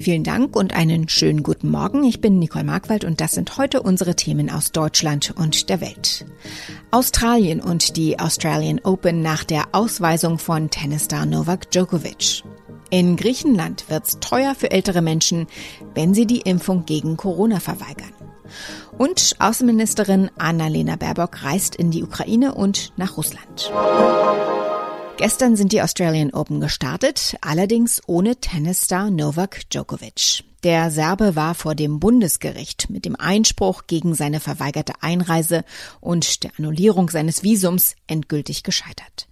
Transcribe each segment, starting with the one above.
Vielen Dank und einen schönen guten Morgen. Ich bin Nicole Markwald und das sind heute unsere Themen aus Deutschland und der Welt. Australien und die Australian Open nach der Ausweisung von Tennisstar Novak Djokovic. In Griechenland wird's teuer für ältere Menschen, wenn sie die Impfung gegen Corona verweigern. Und Außenministerin Annalena Baerbock reist in die Ukraine und nach Russland. Gestern sind die Australian Open gestartet, allerdings ohne Tennisstar Novak Djokovic. Der Serbe war vor dem Bundesgericht mit dem Einspruch gegen seine verweigerte Einreise und der Annullierung seines Visums endgültig gescheitert.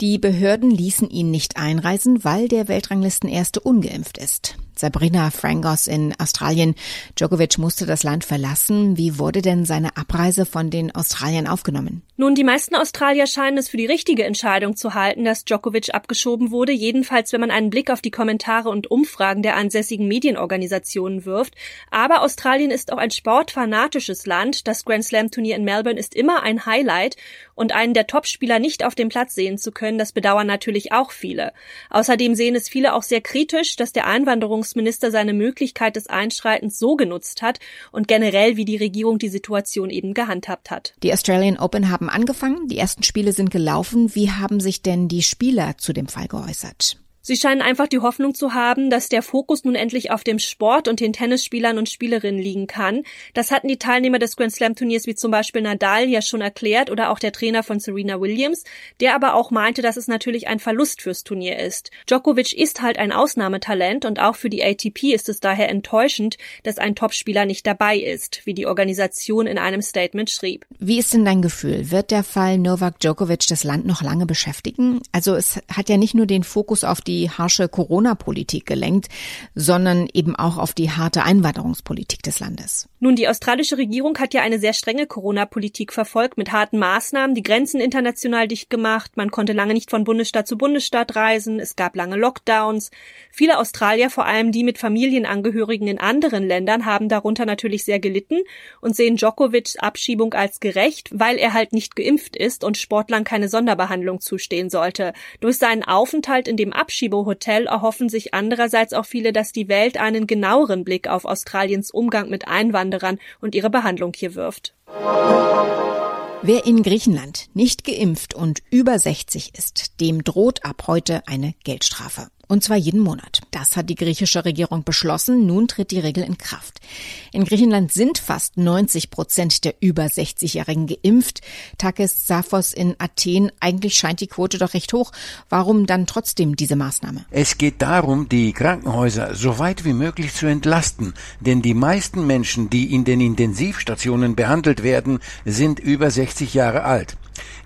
Die Behörden ließen ihn nicht einreisen, weil der Weltranglistenerste ungeimpft ist. Sabrina Frangos in Australien. Djokovic musste das Land verlassen. Wie wurde denn seine Abreise von den Australiern aufgenommen? Nun, die meisten Australier scheinen es für die richtige Entscheidung zu halten, dass Djokovic abgeschoben wurde. Jedenfalls, wenn man einen Blick auf die Kommentare und Umfragen der ansässigen Medienorganisationen wirft. Aber Australien ist auch ein sportfanatisches Land. Das Grand Slam Turnier in Melbourne ist immer ein Highlight und einen der Topspieler nicht auf dem Platz sehen zu können, das bedauern natürlich auch viele. Außerdem sehen es viele auch sehr kritisch, dass der Einwanderungsminister seine Möglichkeit des Einschreitens so genutzt hat und generell, wie die Regierung die Situation eben gehandhabt hat. Die Australian Open haben angefangen, die ersten Spiele sind gelaufen. Wie haben sich denn die Spieler zu dem Fall geäußert? Sie scheinen einfach die Hoffnung zu haben, dass der Fokus nun endlich auf dem Sport und den Tennisspielern und Spielerinnen liegen kann. Das hatten die Teilnehmer des Grand Slam Turniers wie zum Beispiel Nadal ja schon erklärt oder auch der Trainer von Serena Williams, der aber auch meinte, dass es natürlich ein Verlust fürs Turnier ist. Djokovic ist halt ein Ausnahmetalent und auch für die ATP ist es daher enttäuschend, dass ein Topspieler nicht dabei ist, wie die Organisation in einem Statement schrieb. Wie ist denn dein Gefühl? Wird der Fall Novak Djokovic das Land noch lange beschäftigen? Also es hat ja nicht nur den Fokus auf die die harsche Corona-Politik gelenkt, sondern eben auch auf die harte Einwanderungspolitik des Landes. Nun, die australische Regierung hat ja eine sehr strenge Corona-Politik verfolgt mit harten Maßnahmen, die Grenzen international dicht gemacht, man konnte lange nicht von Bundesstaat zu Bundesstaat reisen, es gab lange Lockdowns. Viele Australier, vor allem die mit Familienangehörigen in anderen Ländern, haben darunter natürlich sehr gelitten und sehen Djokovics Abschiebung als gerecht, weil er halt nicht geimpft ist und Sportlern keine Sonderbehandlung zustehen sollte. Durch seinen Aufenthalt in dem Abschiebung Abschiebehotel erhoffen sich andererseits auch viele, dass die Welt einen genaueren Blick auf Australiens Umgang mit Einwanderern und ihre Behandlung hier wirft. Wer in Griechenland nicht geimpft und über 60 ist, dem droht ab heute eine Geldstrafe. Und zwar jeden Monat. Das hat die griechische Regierung beschlossen. Nun tritt die Regel in Kraft. In Griechenland sind fast 90 Prozent der über 60-Jährigen geimpft. Takis Safos in Athen. Eigentlich scheint die Quote doch recht hoch. Warum dann trotzdem diese Maßnahme? Es geht darum, die Krankenhäuser so weit wie möglich zu entlasten. Denn die meisten Menschen, die in den Intensivstationen behandelt werden, sind über 60 Jahre alt.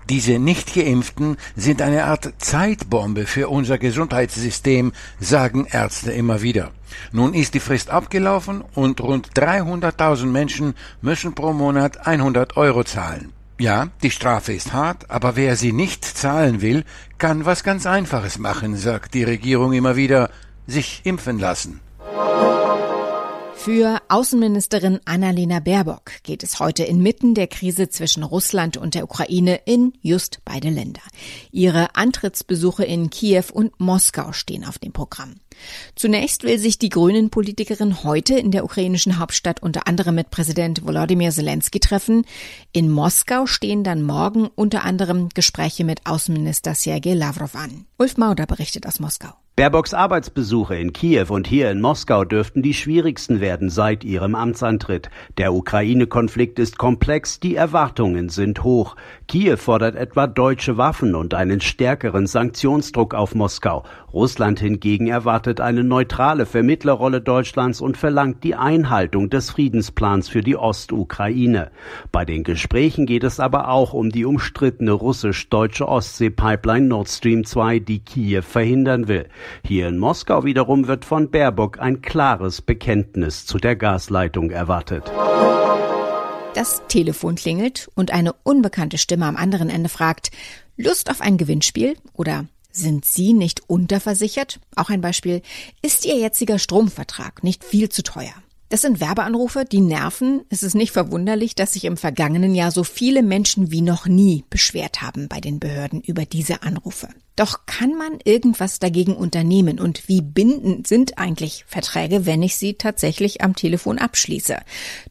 Diese Nichtgeimpften sind eine Art Zeitbombe für unser Gesundheitssystem, sagen Ärzte immer wieder. Nun ist die Frist abgelaufen und rund 300.000 Menschen müssen pro Monat 100 Euro zahlen. Ja, die Strafe ist hart, aber wer sie nicht zahlen will, kann was ganz Einfaches machen, sagt die Regierung immer wieder, sich impfen lassen. Für Außenministerin Annalena Baerbock geht es heute inmitten der Krise zwischen Russland und der Ukraine in just beide Länder. Ihre Antrittsbesuche in Kiew und Moskau stehen auf dem Programm. Zunächst will sich die Grünen-Politikerin heute in der ukrainischen Hauptstadt unter anderem mit Präsident Volodymyr Zelensky treffen. In Moskau stehen dann morgen unter anderem Gespräche mit Außenminister Sergei Lavrov an. Ulf Mauder berichtet aus Moskau. Baerbocks Arbeitsbesuche in Kiew und hier in Moskau dürften die schwierigsten werden seit ihrem Amtsantritt. Der Ukraine-Konflikt ist komplex, die Erwartungen sind hoch. Kiew fordert etwa deutsche Waffen und einen stärkeren Sanktionsdruck auf Moskau. Russland hingegen erwartet eine neutrale Vermittlerrolle Deutschlands und verlangt die Einhaltung des Friedensplans für die Ostukraine. Bei den Gesprächen geht es aber auch um die umstrittene russisch-deutsche Ostsee-Pipeline Nord Stream 2, die Kiew verhindern will. Hier in Moskau wiederum wird von Baerbock ein klares Bekenntnis zu der Gasleitung erwartet. Das Telefon klingelt und eine unbekannte Stimme am anderen Ende fragt, Lust auf ein Gewinnspiel oder sind Sie nicht unterversichert? Auch ein Beispiel. Ist Ihr jetziger Stromvertrag nicht viel zu teuer? Das sind Werbeanrufe, die nerven. Es ist nicht verwunderlich, dass sich im vergangenen Jahr so viele Menschen wie noch nie beschwert haben bei den Behörden über diese Anrufe. Doch kann man irgendwas dagegen unternehmen und wie bindend sind eigentlich Verträge, wenn ich sie tatsächlich am Telefon abschließe?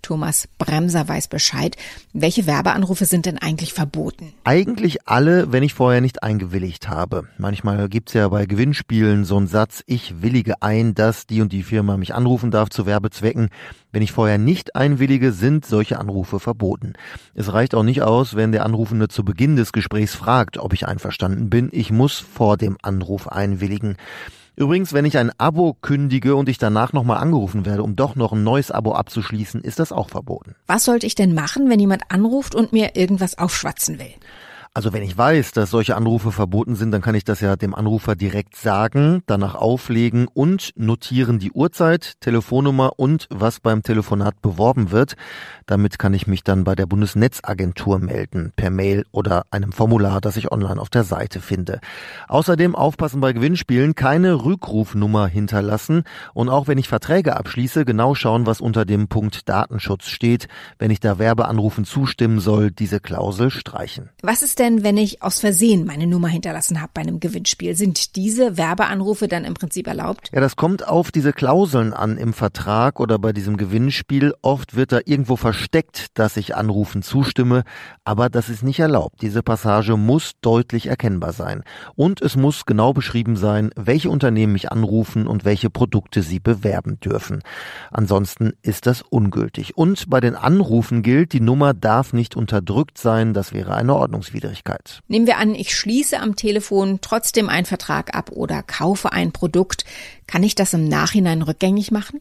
Thomas Bremser weiß Bescheid. Welche Werbeanrufe sind denn eigentlich verboten? Eigentlich alle, wenn ich vorher nicht eingewilligt habe. Manchmal gibt's ja bei Gewinnspielen so einen Satz, ich willige ein, dass die und die Firma mich anrufen darf zu Werbezwecken. Wenn ich vorher nicht einwillige, sind solche Anrufe verboten. Es reicht auch nicht aus, wenn der Anrufende zu Beginn des Gesprächs fragt, ob ich einverstanden bin. Ich muss vor dem Anruf einwilligen. Übrigens, wenn ich ein Abo kündige und ich danach nochmal angerufen werde, um doch noch ein neues Abo abzuschließen, ist das auch verboten. Was sollte ich denn machen, wenn jemand anruft und mir irgendwas aufschwatzen will? Also wenn ich weiß, dass solche Anrufe verboten sind, dann kann ich das ja dem Anrufer direkt sagen, danach auflegen und notieren die Uhrzeit, Telefonnummer und was beim Telefonat beworben wird. Damit kann ich mich dann bei der Bundesnetzagentur melden, per Mail oder einem Formular, das ich online auf der Seite finde. Außerdem aufpassen bei Gewinnspielen, keine Rückrufnummer hinterlassen und auch wenn ich Verträge abschließe, genau schauen, was unter dem Punkt Datenschutz steht. Wenn ich da Werbeanrufen zustimmen soll, diese Klausel streichen. Was ist denn, wenn ich aus Versehen meine Nummer hinterlassen habe bei einem Gewinnspiel? Sind diese Werbeanrufe dann im Prinzip erlaubt? Ja, das kommt auf diese Klauseln an im Vertrag oder bei diesem Gewinnspiel. Oft wird da irgendwo versteckt, dass ich Anrufen zustimme, aber das ist nicht erlaubt. Diese Passage muss deutlich erkennbar sein. Und es muss genau beschrieben sein, welche Unternehmen mich anrufen und welche Produkte sie bewerben dürfen. Ansonsten ist das ungültig. Und bei den Anrufen gilt, die Nummer darf nicht unterdrückt sein. Das wäre eine Ordnungswidrigkeit. Schwierigkeit. Nehmen wir an, ich schließe am Telefon trotzdem einen Vertrag ab oder kaufe ein Produkt. Kann ich das im Nachhinein rückgängig machen?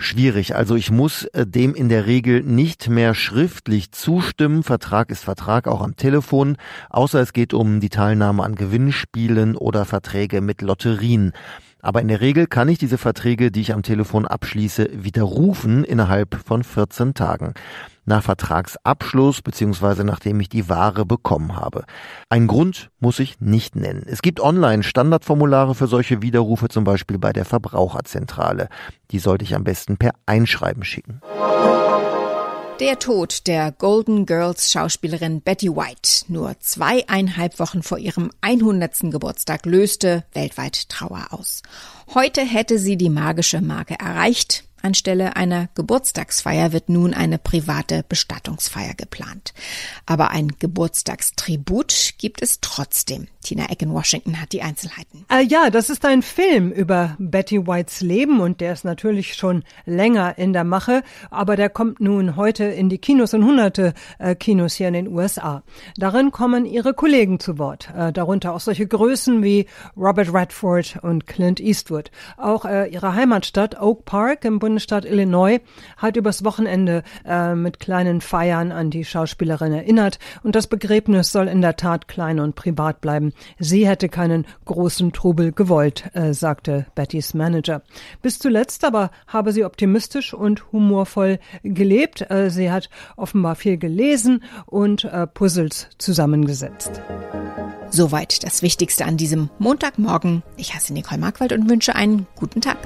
schwierig. Also ich muss äh, dem in der Regel nicht mehr schriftlich zustimmen. Vertrag ist Vertrag auch am Telefon, außer es geht um die Teilnahme an Gewinnspielen oder Verträge mit Lotterien. Aber in der Regel kann ich diese Verträge, die ich am Telefon abschließe, widerrufen innerhalb von 14 Tagen. Nach Vertragsabschluss bzw. nachdem ich die Ware bekommen habe. Ein Grund muss ich nicht nennen. Es gibt online Standardformulare für solche Widerrufe, zum Beispiel bei der Verbraucherzentrale. Die sollte ich am besten per Einschreiben schicken. Der Tod der Golden Girls Schauspielerin Betty White nur zweieinhalb Wochen vor ihrem 100. Geburtstag löste weltweit Trauer aus. Heute hätte sie die magische Marke erreicht. Anstelle einer Geburtstagsfeier wird nun eine private Bestattungsfeier geplant. Aber ein Geburtstagstribut gibt es trotzdem. Tina Eck in Washington hat die Einzelheiten. Äh, ja, das ist ein Film über Betty Whites Leben und der ist natürlich schon länger in der Mache, aber der kommt nun heute in die Kinos und hunderte äh, Kinos hier in den USA. Darin kommen ihre Kollegen zu Wort, äh, darunter auch solche Größen wie Robert Redford und Clint Eastwood. Auch äh, ihre Heimatstadt Oak Park im Bundesstaat Illinois hat übers Wochenende äh, mit kleinen Feiern an die Schauspielerin erinnert und das Begräbnis soll in der Tat klein und privat bleiben. Sie hätte keinen großen Trubel gewollt, äh, sagte Bettys Manager. Bis zuletzt aber habe sie optimistisch und humorvoll gelebt. Äh, sie hat offenbar viel gelesen und äh, Puzzles zusammengesetzt. Soweit das Wichtigste an diesem Montagmorgen. Ich heiße Nicole Markwald und wünsche einen guten Tag.